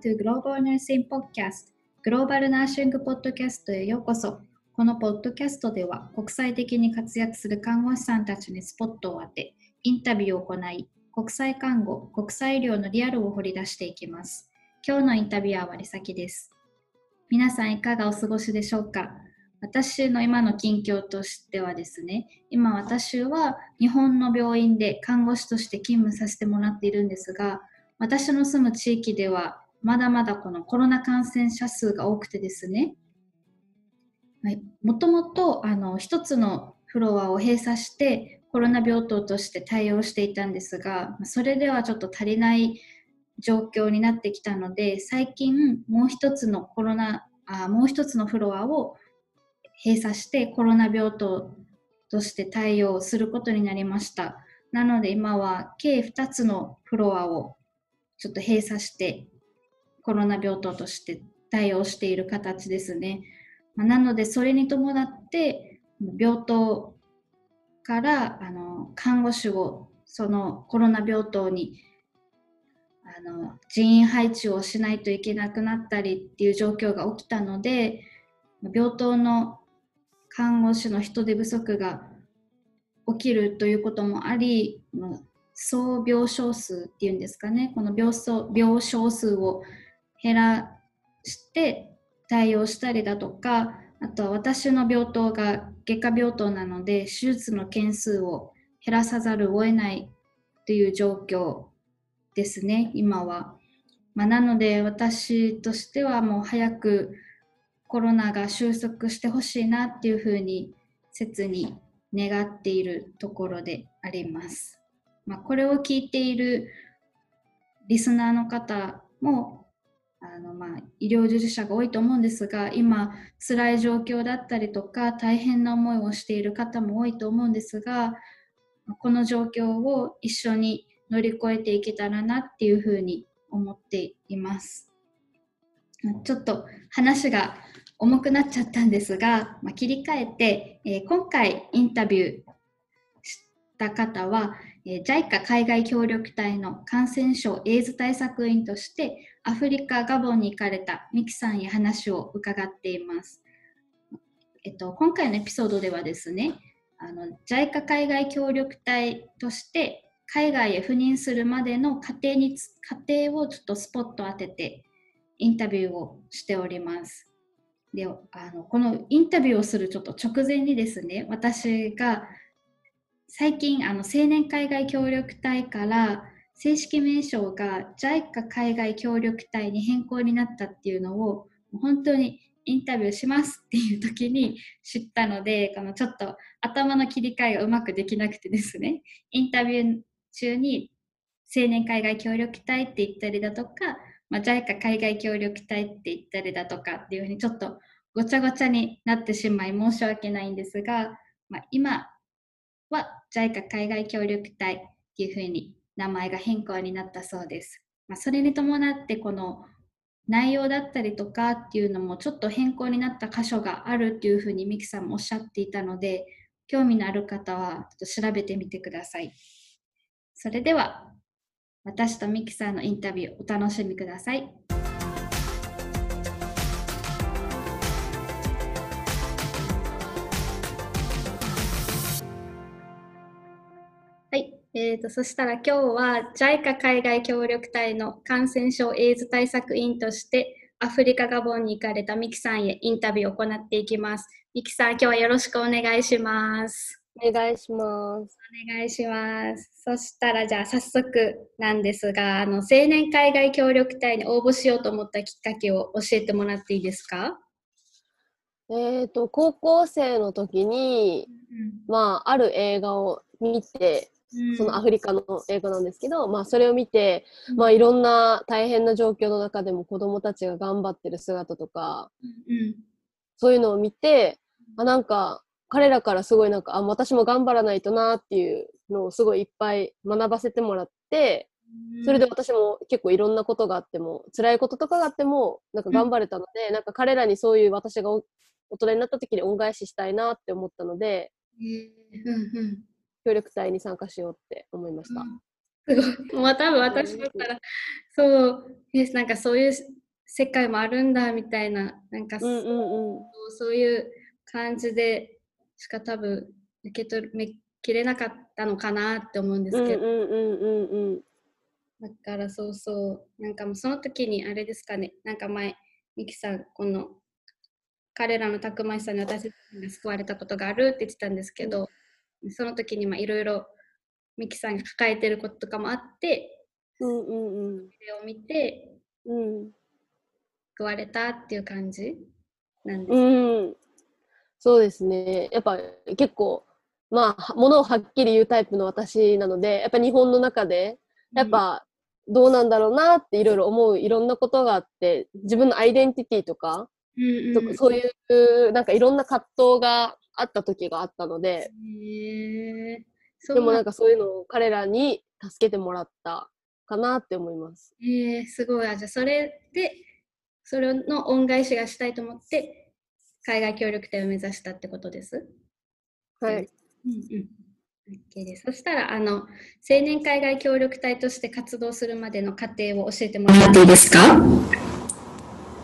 to Global Nursing Podcast グローバルナーシングポッドキャストへようこそ。このポッドキャストでは国際的に活躍する看護師さんたちにスポットを当て、インタビューを行い、国際看護、国際医療のリアルを掘り出していきます。今日のインタビュアーはりさきです。皆さんいかがお過ごしでしょうか？私の今の近況としてはですね、今私は日本の病院で看護師として勤務させてもらっているんですが、私の住む地域ではまだまだこのコロナ感染者数が多くてですね、はい、もともとあの一つのフロアを閉鎖してコロナ病棟として対応していたんですがそれではちょっと足りない状況になってきたので最近もう一つのコロナあもう一つのフロアを閉鎖してコロナ病棟として対応することになりました。なので今は計2つのフロアをちょっと閉鎖してコロナ病棟として対応している形ですね。ま、なのでそれに伴って病棟からあの看護師をそのコロナ病棟にあの人員配置をしないといけなくなったりっていう状況が起きたので病棟の看護師の人手不足が起きるということもあり総病床数っていうんですかねこの病病床数を減らして対応したりだとかあとは私の病棟が外科病棟なので手術の件数を減らさざるを得ないという状況ですね今は。まあ、なので私としてはもう早くコロナが収束してほしいなっていうふうに切に願っているところであります。まあ、これを聞いているリスナーの方もあのまあ医療従事者が多いと思うんですが今辛い状況だったりとか大変な思いをしている方も多いと思うんですがこの状況を一緒に乗り越えていけたらなっていうふうに思っています。ちょっと話が重くなっちゃったんですが、まあ、切り替えて、えー、今回インタビューした方は、え、JICA 海外協力隊の感染症エイズ対策員としてアフリカ・ガボンに行かれたミキさんへ話を伺っています。えっと、今回のエピソードではですね、あの JICA 海外協力隊として海外へ赴任するまでの過程に過程をちょっとスポット当ててインタビューをしております。であのこのインタビューをするちょっと直前にですね私が最近あの青年海外協力隊から正式名称が JICA 海外協力隊に変更になったっていうのを本当にインタビューしますっていう時に知ったのでこのちょっと頭の切り替えがうまくできなくてですねインタビュー中に青年海外協力隊って言ったりだとか、まあ、JICA 海外協力隊って言ったりだとかっていうふうにちょっとごちゃごちゃになってしまい申し訳ないんですが、まあ、今は JICA 海外協力隊っていうふうに名前が変更になったそうです。まあ、それに伴ってこの内容だったりとかっていうのもちょっと変更になった箇所があるっていうふうにミキさんもおっしゃっていたので興味のある方はちょっと調べてみてください。それでは私とミキさんのインタビューお楽しみください。えーと、そしたら今日は JICA 海外協力隊の感染症エイズ対策委員としてアフリカ・ガボンに行かれたミキさんへインタビューを行っていきます。ミキさん、今日はよろしくお願いします。お願いします。お願いします。そしたらじゃあ早速なんですが、あの青年海外協力隊に応募しようと思ったきっかけを教えてもらっていいですか？えっ、と、高校生の時に、うん、まあ、ある映画を見て、そのアフリカの映画なんですけど、まあ、それを見て、まあ、いろんな大変な状況の中でも子どもたちが頑張ってる姿とか、そういうのを見てあなんか彼らからすごいなんかあ私も頑張らないとなっていうのをすごいいっぱい学ばせてもらってそれで私も結構いろんなことがあっても辛いこととかがあってもなんか頑張れたので、なんか彼らにそういう私が大人になった時に恩返ししたいなって思ったので、協力隊に参加しようって思いました。うん、すごい。まあ多分私だったら、そう、なんかそういう世界もあるんだみたいな、なんか、うんうんうん、そういう感じでしか多分受け取めきれなかったのかなって思うんですけど。だからそうそう、なんかもうその時にあれですかね、なんか前、ミキさん、この彼らのたくましさに私たちが救われたことがあるって言ってたんですけど、その時にいろいろミキさんが抱えてることとかもあって、うんうんうん、それを見て、うん、救われたっていう感じなんです、うん、そうですね。やっぱ結構、まあ、ものをはっきり言うタイプの私なので、やっぱ日本の中で、やっぱ、どうなんだろうなっていろいろ思ういろんなことがあって、自分のアイデンティティとか、うんうん、そういう、なんかいろんな葛藤があった時があったので、でもなんかそういうのを彼らに助けてもらったかなって思います。えー、すごい。あじゃあそれで、それの恩返しがしたいと思って、海外協力隊を目指したってことです？はい。うんうん。OK です。そしたら、あの、青年海外協力隊として活動するまでの過程を教えてもらっていいですか？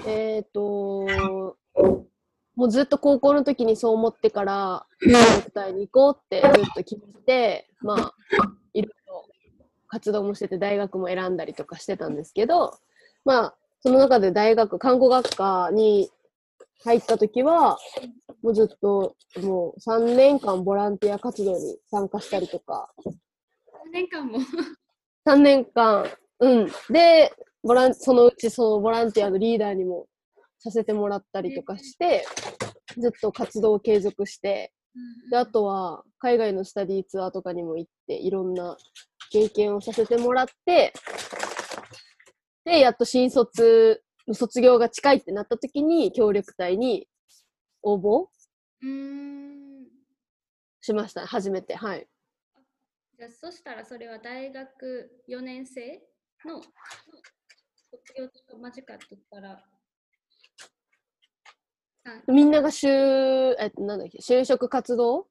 えっ、ー、と、もうずっと高校の時にそう思ってから、協力隊に行こうってずっと決めて、まあ、いろいろ活動もしてて、大学も選んだりとかしてたんですけど、まあ、その中で大学、看護学科に入った時は、もうずっともう3年間ボランティア活動に参加したりとか。3年間も ?3 年間。うん。で、ボランそのうちそのボランティアのリーダーにもさせてもらったりとかして、ずっと活動を継続して、であとは海外のスタディツアーとかにも行っていろんな経験をさせてもらってでやっと新卒の卒業が近いってなった時に協力隊に応募しました。初めて。はい。じゃあそしたらそれは大学4年生の卒業と間近って言ったら。みんなが就、えっと、なんだっけ、就職活動、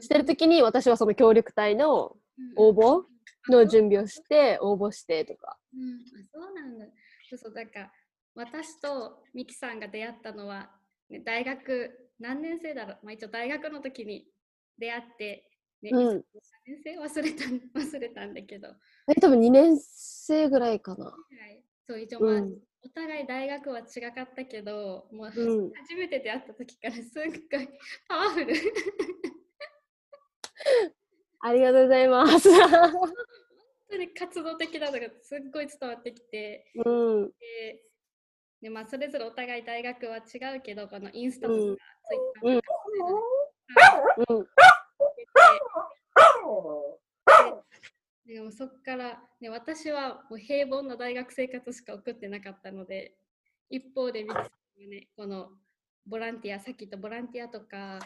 してるときに私はその協力隊の応募の準備をして、応募してとか。うん、そうなんだ。そうそう、だから私とミキさんが出会ったのは、ね、大学何年生だろう、まあ、一応大学の時に出会って、ね、うん、何年生忘れた忘れたんだけど。え、多分2年生ぐらいかな。はい、そう、一応まあ、うん。お互い大学は違かったけど、もう、初めて出会った時から すっごいパワフル。ありがとうございます。本当に活動的なのがすっごい伝わってきて、うん、でで、まあ、それぞれお互い大学は違うけど、このインスタとかツイッターとか、うんでもそこから、ね、私はもう平凡な大学生活しか送ってなかったので一方でミキさんがねこのボランティアさっき言ったボランティアとか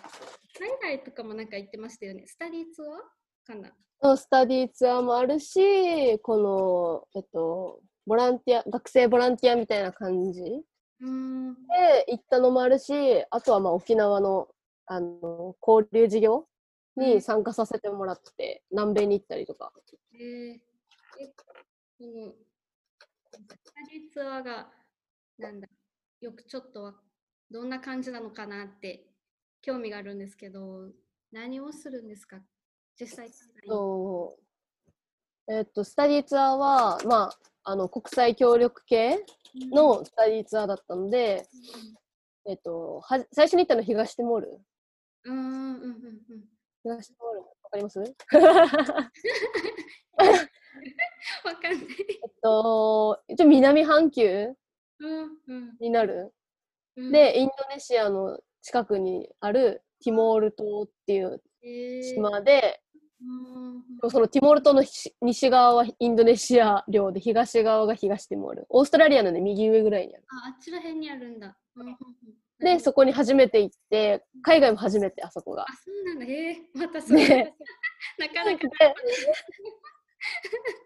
海外とかもなんか言ってましたよね。スタディツアーかな？スタディツアーもあるしこのえっとボランティア学生ボランティアみたいな感じうん。で行ったのもあるしあとはまあ沖縄のあの交流事業に参加させてもらって、南米に行ったりとか。えー、え、この、スタディツアーが、なんだ、よくちょっとどんな感じなのかなって興味があるんですけど、何をするんですか？実際。えっと、スタディツアーは、まあ、あの国際協力系のスタディツアーだったので、うん、えっと、は最初に行ったの東ティモール。うんうんうんうん。東モールわかります？わかんない。えっと、一応南半球になる、うんうん、で、インドネシアの近くにあるティモール島っていう島で、うん、そのティモール島の西側はインドネシア領で東側が東ティモール。オーストラリアのね、右上ぐらいにある。あ、あっちら辺にあるんだ。うんで、そこに初めて行って、海外も初めて、あそこが。あ、そうなんだ。へえ、またそう、ね、なかなか。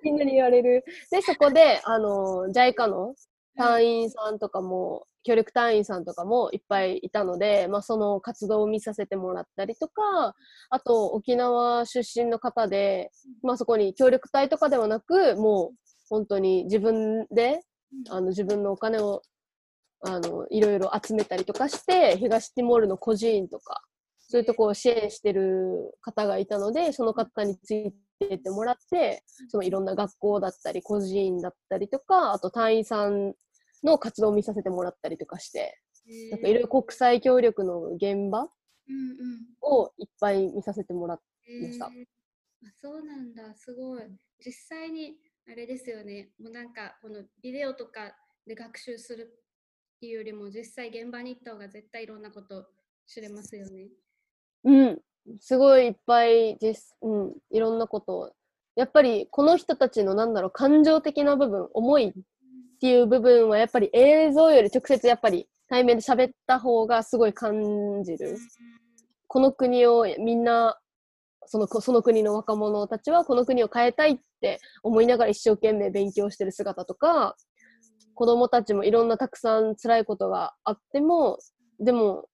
みんなに言われる。で、そこで、あの、JICA の、隊員さんとかも、協力隊員さんとかもいっぱいいたので、まあ、その活動を見させてもらったりとか、あと沖縄出身の方で、まあ、そこに協力隊とかではなく、もう本当に自分で、あの自分のお金をあのいろいろ集めたりとかして、東ティモールの孤児院とか、そういうとこを支援してる方がいたので、その方についててもらって、そのいろんな学校だったり、孤児院だったりとか、あと隊員さんの活動を見させてもらったりとかして、なんかいろいろ国際協力の現場をいっぱい見させてもらいました。あそうなんだ、すごい。実際にあれですよね、もうなんかこのビデオとかで学習するいうよりも実際現場に行った方が絶対いろんなこと知れますよね。うん、すごいいっぱいです。うん、いろんなことを。やっぱりこの人たちのなんだろう、感情的な部分、思いっていう部分はやっぱり映像より直接やっぱり対面で喋った方がすごい感じる。この国をみんな、そのその国の若者たちはこの国を変えたいって思いながら一生懸命勉強してる姿とか、子供たちもいろんなたくさん辛いことがあっても、でも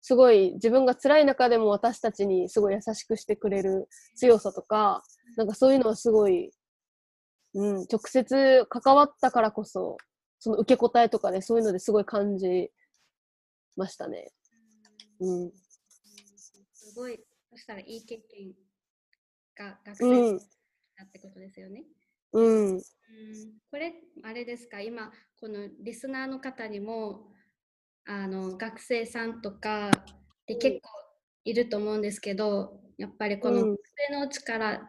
すごい自分が辛い中でも私たちにすごい優しくしてくれる強さとか、なんかそういうのはすごい、うん、直接関わったからこそ、その受け答えとかで、ね、そういうのですごい感じましたね。うん。すごい、そしたらいい経験が学生だってことですよね。うん。うん、これ、あれですか、今、このリスナーの方にも、あの学生さんとかで結構いると思うんですけどやっぱりこの学生のうちからこ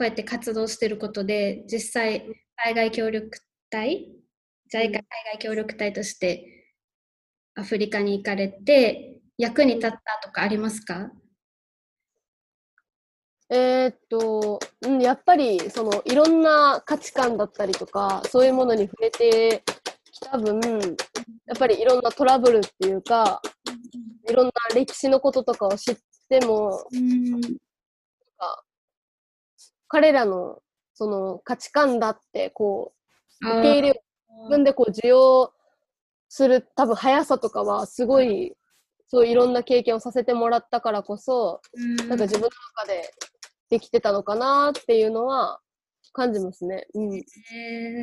うやって活動してることで実際海外協力隊 JICA 海外協力隊としてアフリカに行かれて役に立ったとかありますか？えー、っと、うん、やっぱりそのいろんな価値観だったりとかそういうものに触れてきた分やっぱりいろんなトラブルっていうか、いろんな歴史のこととかを知っても、なん。か彼らのその価値観だってこう受け入れを自分でこう受容する多分速さとかはすごいそういろんな経験をさせてもらったからこそ、なんか自分の中でできてたのかなっていうのは感じますね。うん、え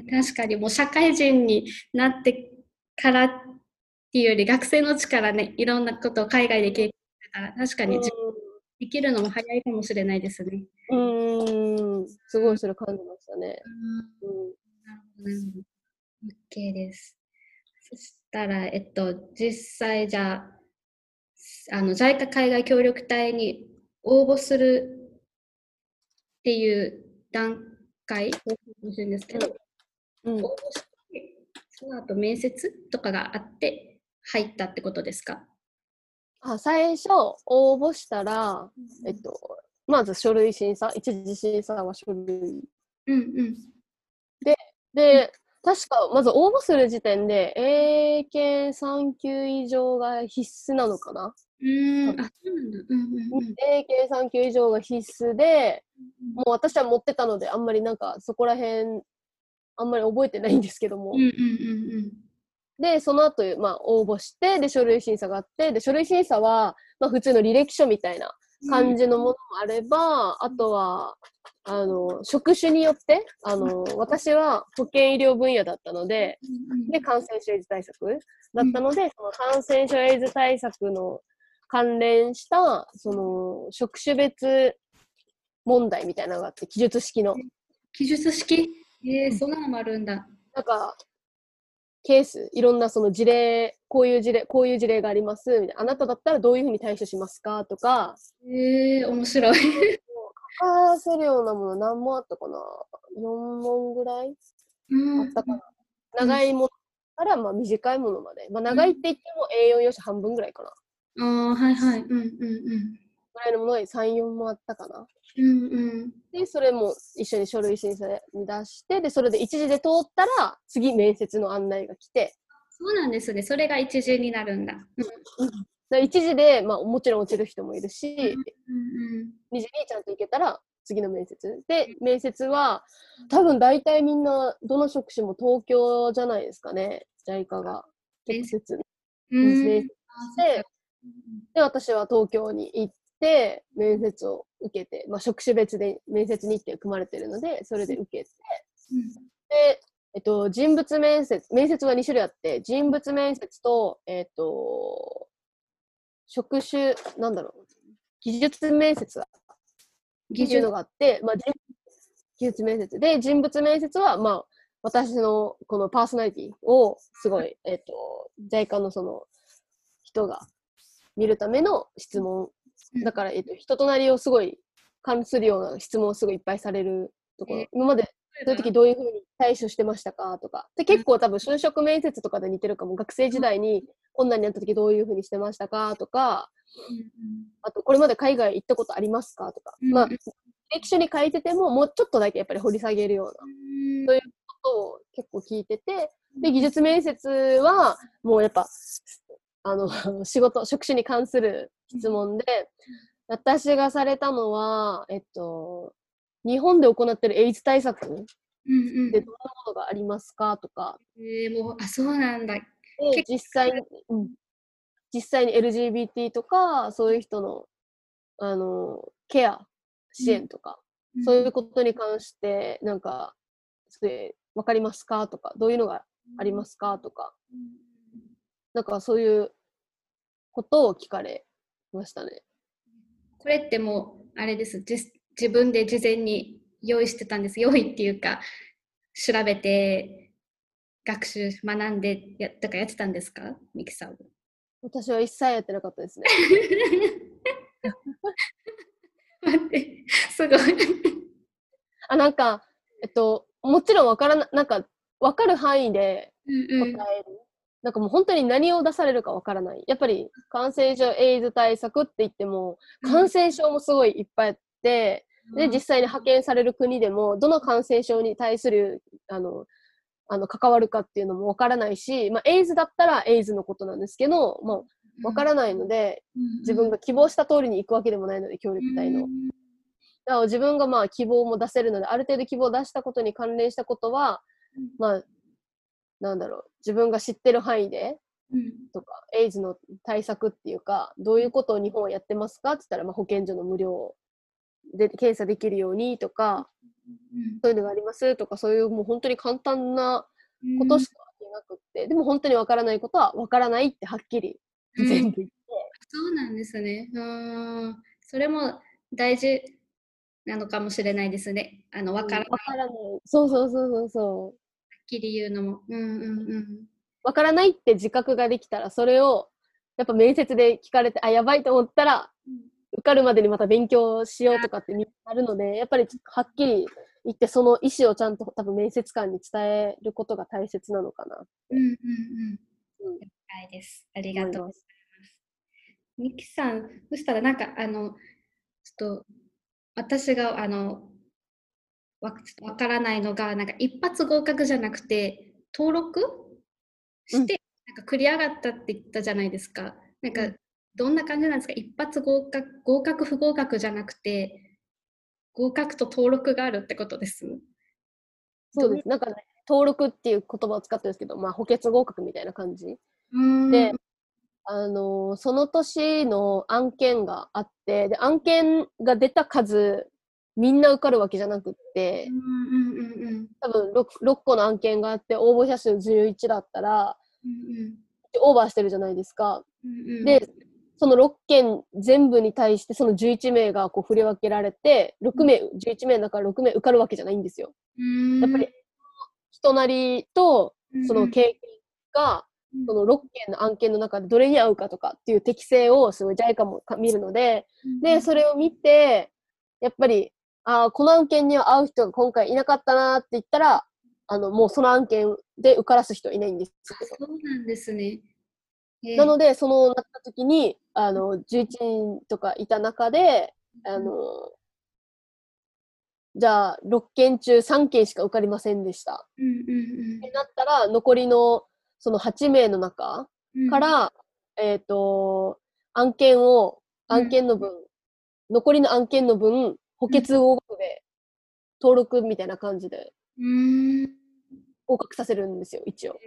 ー、確かにもう社会人になってからっていうより学生のうちからねいろんなことを海外で経験してたら確かにできるのも早いかもしれないですね。うんすごいそれ感じましたね。うんなるほどなるほど。OK です。そしたら、えっと、実際じゃあ、あの JICA 海外協力隊に応募するっていう段階かもしれないんですけど、うん、応募しその後面接とかがあって入ったってことですか？あ最初応募したら、えっと、まず書類審査、一次審査は書類。うんうん、で、で、確か、まず応募する時点で、英検3級以上が必須なのかな？うん、あ、そうなんだ。うんうんうん、英検3級以上が必須で、もう私は持ってたので、あんまりなんかそこら辺あんまり覚えてないんですけども。で、その後、まあ、応募して、で、書類審査があって、で、書類審査は、まあ、普通の履歴書みたいな感じのものもあれば、あとは、あの、職種によって、あの、私は保健医療分野だったので、で、感染症エイズ対策だったので、その感染症エイズ対策の関連した、その、職種別問題みたいなのがあって、記述式の。記述式？えー、そんなのもあるんだ。なんか、ケース、いろんなその事例、こういう事例、こういう事例があります、みたいな。あなただったらどういうふうに対処しますか？とか。えー、面白い。書かせるようなもの何もあったかな ?4 問ぐらい？あったかな。長いものからまあ短いものまで。まあ、長いって言っても A4 用紙半分ぐらいかな。ああ、はいはい。うんうんうん。ぐらいのものに3、4もあったかな。うんうん、で、それも一緒に書類審査に出して、で、それで一時で通ったら、次面接の案内が来て。そうなんですね。それが一時になるんだ。うん、一時で、まあ、もちろん落ちる人もいるし、うんうん、二次にちゃんと行けたら、次の面接。で、面接は、多分大体みんな、どの職種も東京じゃないですかね。JICA が直接面接して、で、私は東京に行って、面接を受けて、まあ、職種別で面接日程組まれてるので、それで受けて、で、えっと、人物面接、面接は2種類あって、人物面接と、えっと、職種、なんだろう、技術面接技術のがあって、まあ、技術面接。で、人物面接は、まあ、私のこのパーソナリティをすごい、えっ、と、JICA のその人が見るための質問。だから、えっ、と、人となりをすごい関するような質問をすごいいっぱいされるところ。今までそういう時どういうふうに対処してましたか？とか。で、結構多分就職面接とかで似てるかも。学生時代に困難になった時どういうふうにしてましたか？とか、あと、これまで海外行ったことありますか？とか。まあ、歴書に書いてても、もうちょっとだけやっぱり掘り下げるような、そういうことを結構聞いてて、で、技術面接は、もうやっぱ、あの、仕事、職種に関する質問で、私がされたのは、えっと、日本で行ってるエイズ対策でどんなものがありますか？とか。えー、もう、あ、そうなんだ。で、実際に、うん、実際に LGBT とか、そういう人の、あの、ケア、支援とか、うん、そういうことに関して、なんか、それ、わかりますか？とか、どういうのがありますか？とか、なんかそういうことを聞かれましたね。これってもう、あれです。自分で事前に用意してたんです。用意っていうか、調べて、学習、学んでや、とかやってたんですかミキさん。私は一切やってなかったですね。待って、すごい。あ、なんか、えっと、もちろんわからな、なんか、わかる範囲で答える。なんかもう本当に何を出されるかわからない。やっぱり感染症エイズ対策って言っても、感染症もすごいいっぱいあって、うん、で、実際に派遣される国でも、どの感染症に対する、あの、あの、関わるかっていうのもわからないし、まあ、エイズだったらエイズのことなんですけど、まあ、わからないので、自分が希望した通りに行くわけでもないので、協力隊の。だから自分がまあ希望も出せるので、ある程度希望を出したことに関連したことは、まあ、なんだろう、自分が知ってる範囲で、とか、エイズの対策っていうか、どういうことを日本はやってますか？って言ったら、まあ、保健所の無料で検査できるようにとか、そういうのがあります？とか、そういうもう本当に簡単なことしかなくって、でも本当にわからないことはわからないってはっきり全部言って。そうなんですね。うんそれも大事なのかもしれないですね。あの、わからない。わ、からない。そうそうそうそうそう。きり言うのも。うんうんうん。わからないって自覚ができたら、それをやっぱ面接で聞かれて、あ、やばいと思ったら、受かるまでにまた勉強しようとかってあるので、やっぱりはっきり言って、その意思をちゃんと多分面接官に伝えることが大切なのかな。うんうんうん。うん、了解です。ありがとうございます。ミキさん、そしたらなんかあの、ちょっと私があの、わわからないのが、なんか一発合格じゃなくて、登録して、うん、なんか繰り上がったって言ったじゃないですか。なんか、どんな感じなんですか？一発合格、合格不合格じゃなくて、合格と登録があるってことです？そうです。なんかね、登録っていう言葉を使ってるんですけど、まあ、補欠合格みたいな感じ。で、あのその年の案件があって、で、案件が出た数、みんな受かるわけじゃなくって、多分 6, 6個の案件があって、応募者数11だったら、うんうん、オーバーしてるじゃないですか。うんうん、で、その6件全部に対してその11名がこう振り分けられて、6名、うん、11名だから6名受かるわけじゃないんですよ。やっぱり人なりとその経験が、その6件の案件の中でどれに合うかとかっていう適性をすごい JICA も見るので、で、それを見て、やっぱり、ああ、この案件には合う人が今回いなかったなって言ったら、あの、もうその案件で受からす人いないんですそうなんですね。なので、そのなった時に、あの、11人とかいた中で、あの、じゃあ、6件中3件しか受かりませんでした。うんうんうん、ってなったら、残りのその8名の中から、うん、えっ、ー、と、案件を、案件の分、うん、残りの案件の分、補欠合格で登録みたいな感じで、合格させるんですよ、一応。え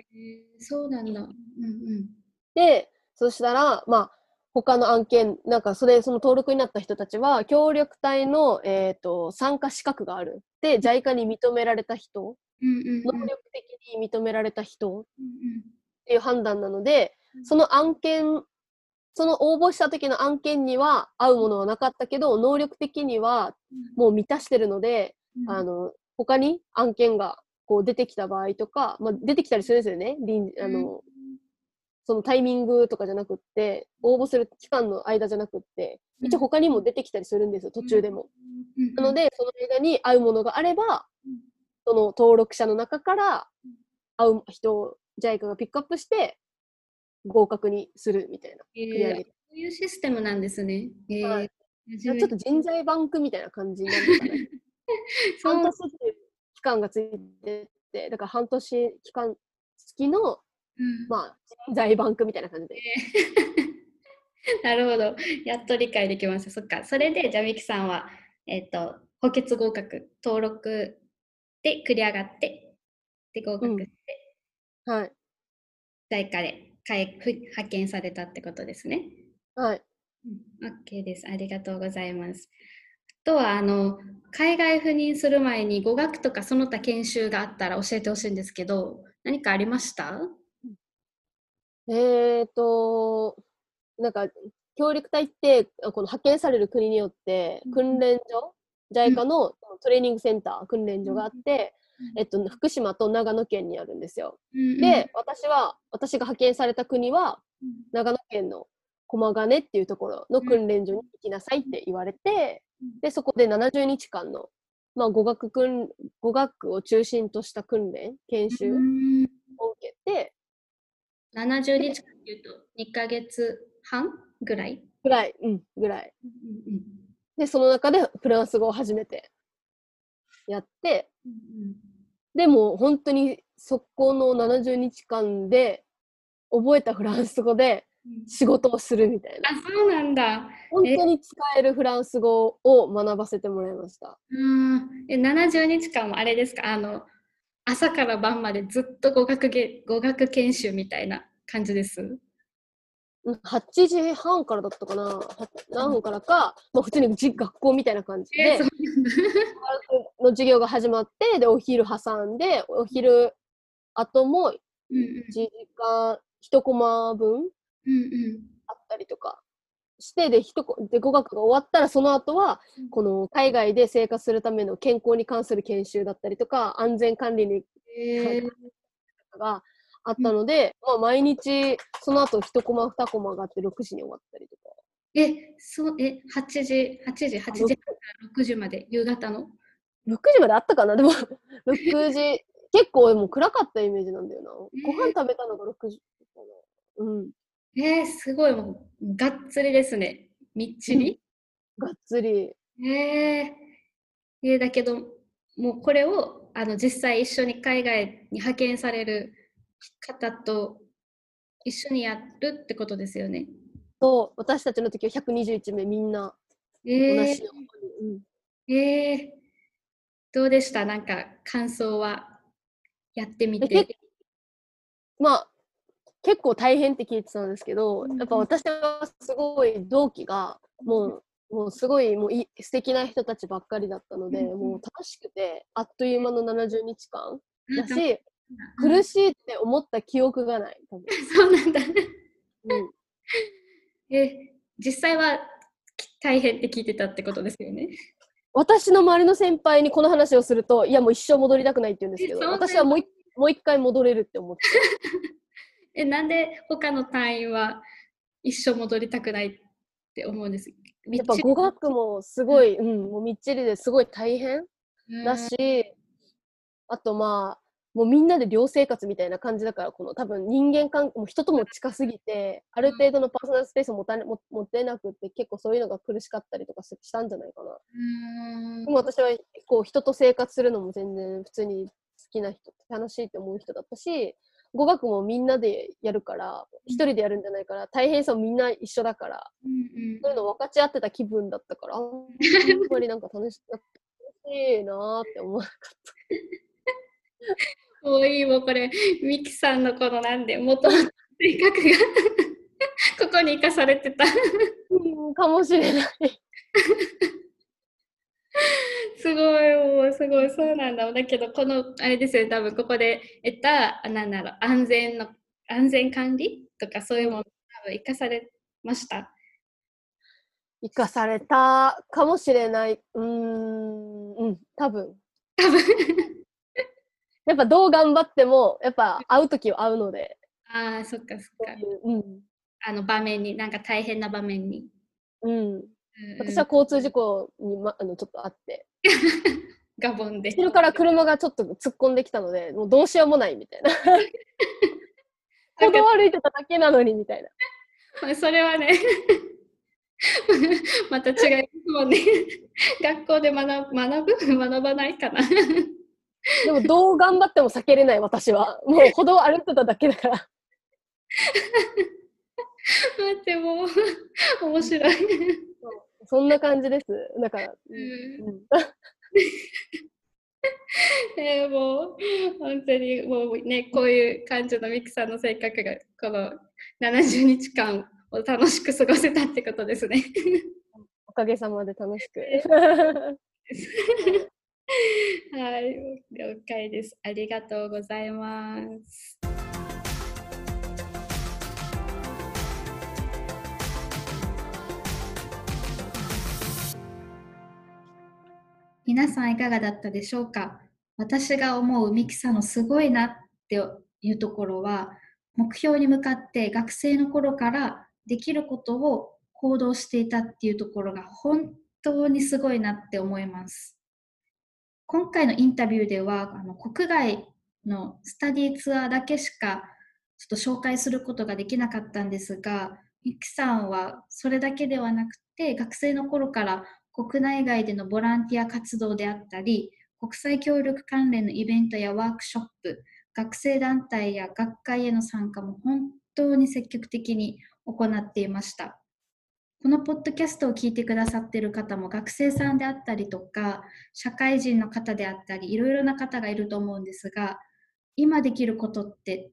ー、そうなんだ。うんうん、で、そしたら、まあ、他の案件、なんかそれ、その登録になった人たちは、協力隊の、えーと、参加資格がある。で、JICA に認められた人、うんうんうん、能力的に認められた人。っていう判断なので、その案件、その応募した時の案件には合うものはなかったけど、能力的にはもう満たしてるので、うん、あの、他に案件がこう出てきた場合とか、まあ、出てきたりするんですよね。あの、そのタイミングとかじゃなくって、応募する期間の間じゃなくって、一応他にも出てきたりするんですよ、途中でも。なので、その間に合うものがあれば、その登録者の中から合う人を JICA がピックアップして合格にするみたいな。えー、そういうシステムなんですね。えー、はい、ちょっと人材バンクみたいな感じになるかな。半年っていう期間がついてて、だから半年期間付きのうん、まあ、人材バンクみたいな感じで。なるほど。やっと理解できました。そっか。それで、じゃみきさんは、えっ、ー、と、補欠合格、登録で繰り上がって、で、合格して、うん、はい。在家で派遣されたってことですね。はい。うん、OK です。ありがとうございます。あとは、あの、海外赴任する前に語学とかその他研修があったら教えてほしいんですけど、何かありました？えっと、なんか、協力隊って、この派遣される国によって、訓練所、JICA のトレーニングセンター、訓練所があって、えっと、福島と長野県にあるんですよ。で、私は、私が派遣された国は、長野県の駒ヶ根っていうところの訓練所に行きなさいって言われて、で、そこで70日間の、まあ、語学訓、語学を中心とした訓練、研修を受けて、70日間っていうと2ヶ月半ぐらい？ぐらい、うん、ぐらい。うんうん、で、その中でフランス語を初めてやって、でも本当にそこの70日間で覚えたフランス語で仕事をするみたいな。あ、そうなんだ。本当に使えるフランス語を学ばせてもらいました。うんえ70日間もあれですか？あの朝から晩までずっと語学げ語学研修みたいな感じです？8時半からだったかな。何分からか、まあ、普通に学校みたいな感じで、えー、の授業が始まってでお昼挟んでお昼後も1時間1コマ分あったりとかしてでで語学が終わったらその後はこの海外で生活するための健康に関する研修だったりとか安全管理に、えー、があったので、まあ、毎日その後1コマ2コマがあって6時に終わったりとか。え、そう、え、8時、8時、8時から6時まで、夕方の ?6 時まであったかな？でも、6時、結構もう暗かったイメージなんだよな。ご飯食べたのが6時かな。うん。えー、すごい、もう、がっつりですね。みっちり？がっつり。えー、えー、だけど、もうこれをあの実際一緒に海外に派遣される方と一緒にやるってことですよね。そう、私たちの時は121名みんな同じように。えー、えー、どうでした？なんか感想はやってみて。まあ結構大変って聞いてたんですけど、やっぱ私はすごい同期がもうもうすごいもうい素敵な人たちばっかりだったので、うん、もう楽しくてあっという間の70日間だし、苦しいって思った記憶がない。多分 そうなんだ。うん、え、実際は大変って聞いてたってことですよね？私の周りの先輩にこの話をすると、いやもう一生戻りたくないって言うんですけど、私はもうもう一回戻れるって思って。え、なんで他の隊員は一生戻りたくないって思うんです？やっぱ語学もすごい、うん、もうみっちりですごい大変だし、あとまあ、もうみんなで寮生活みたいな感じだから、この多分人間関係、も人とも近すぎて、ある程度のパーソナルスペースを持た持持てなくて、結構そういうのが苦しかったりとかしたんじゃないかな。でも私はこう人と生活するのも全然普通に好きな人、楽しいって思う人だったし、語学もみんなでやるから、一人でやるんじゃないから、大変さもみんな一緒だから、うんうん、そういうの分かち合ってた気分だったから、あんまりなんか楽し楽しいなって思わなかった。もういいもうこれ。ミキさんのこのなんでもともと性格が。ここに生かされてた。うんかもしれない。すごいもうすごいそうなんだ。だけどこのあれですよ多分ここで得たなんだろう安全の安全管理とかそういうもの多分生かされました。生かされたかもしれない。うんうん多分。多分やっぱどう頑張ってもやっぱ会う時は会うので。ああそっかそっか。うん。あの場面になんか大変な場面に、うん、私は交通事故に、ま、あのちょっとあって。ガボンで。後ろから車がちょっと突っ込んできたのでもうどうしようもないみたいな。歩道歩いてただけなのにみたいな。それはねまた違いますもんね。学校で学学ぶ学ばないかな でもどう頑張っても避けれない私は。もう歩道歩いてただけだから。待ってもう面白い。そんな感じです。だから、うん。うん。えー、もう本当にもうねこういう感じのミキさんの性格がこの70日間を楽しく過ごせたってことですね。おかげさまで楽しく。はい、了解です。ありがとうございます。皆さんいかがだったでしょうか？私が思うミキさんのすごいなっていうところは目標に向かって学生の頃からできることを行動していたっていうところが本当にすごいなって思います。今回のインタビューではあの国外のスタディツアーだけしかちょっと紹介することができなかったんですが、ミキさんはそれだけではなくて学生の頃から国内外でのボランティア活動であったり、国際協力関連のイベントやワークショップ、学生団体や学会への参加も本当に積極的に行っていました。このポッドキャストを聞いてくださっている方も学生さんであったりとか、社会人の方であったり、いろいろな方がいると思うんですが、今できることって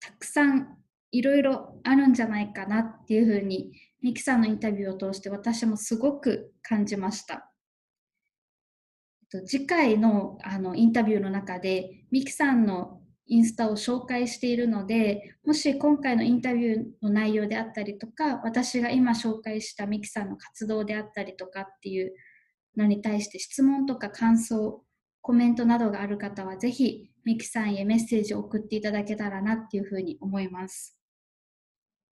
たくさんいろいろあるんじゃないかなっていうふうに、ミキさんのインタビューを通して私もすごく感じました。次回のあのインタビューの中で、ミキさんのインスタを紹介しているので、もし今回のインタビューの内容であったりとか、私が今紹介したミキさんの活動であったりとかっていうのに対して質問とか感想、コメントなどがある方は、ぜひミキさんへメッセージを送っていただけたらなっていうふうに思います。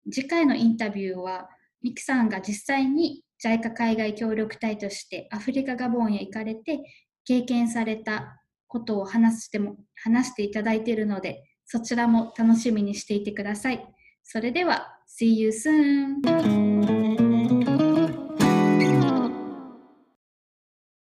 次回のインタビューは、ミキさんが実際に JICA 海外協力隊としてアフリカ・ガボンへ行かれて経験されたことを話しても話していただいているので、そちらも楽しみにしていてください。それでは、See you soon!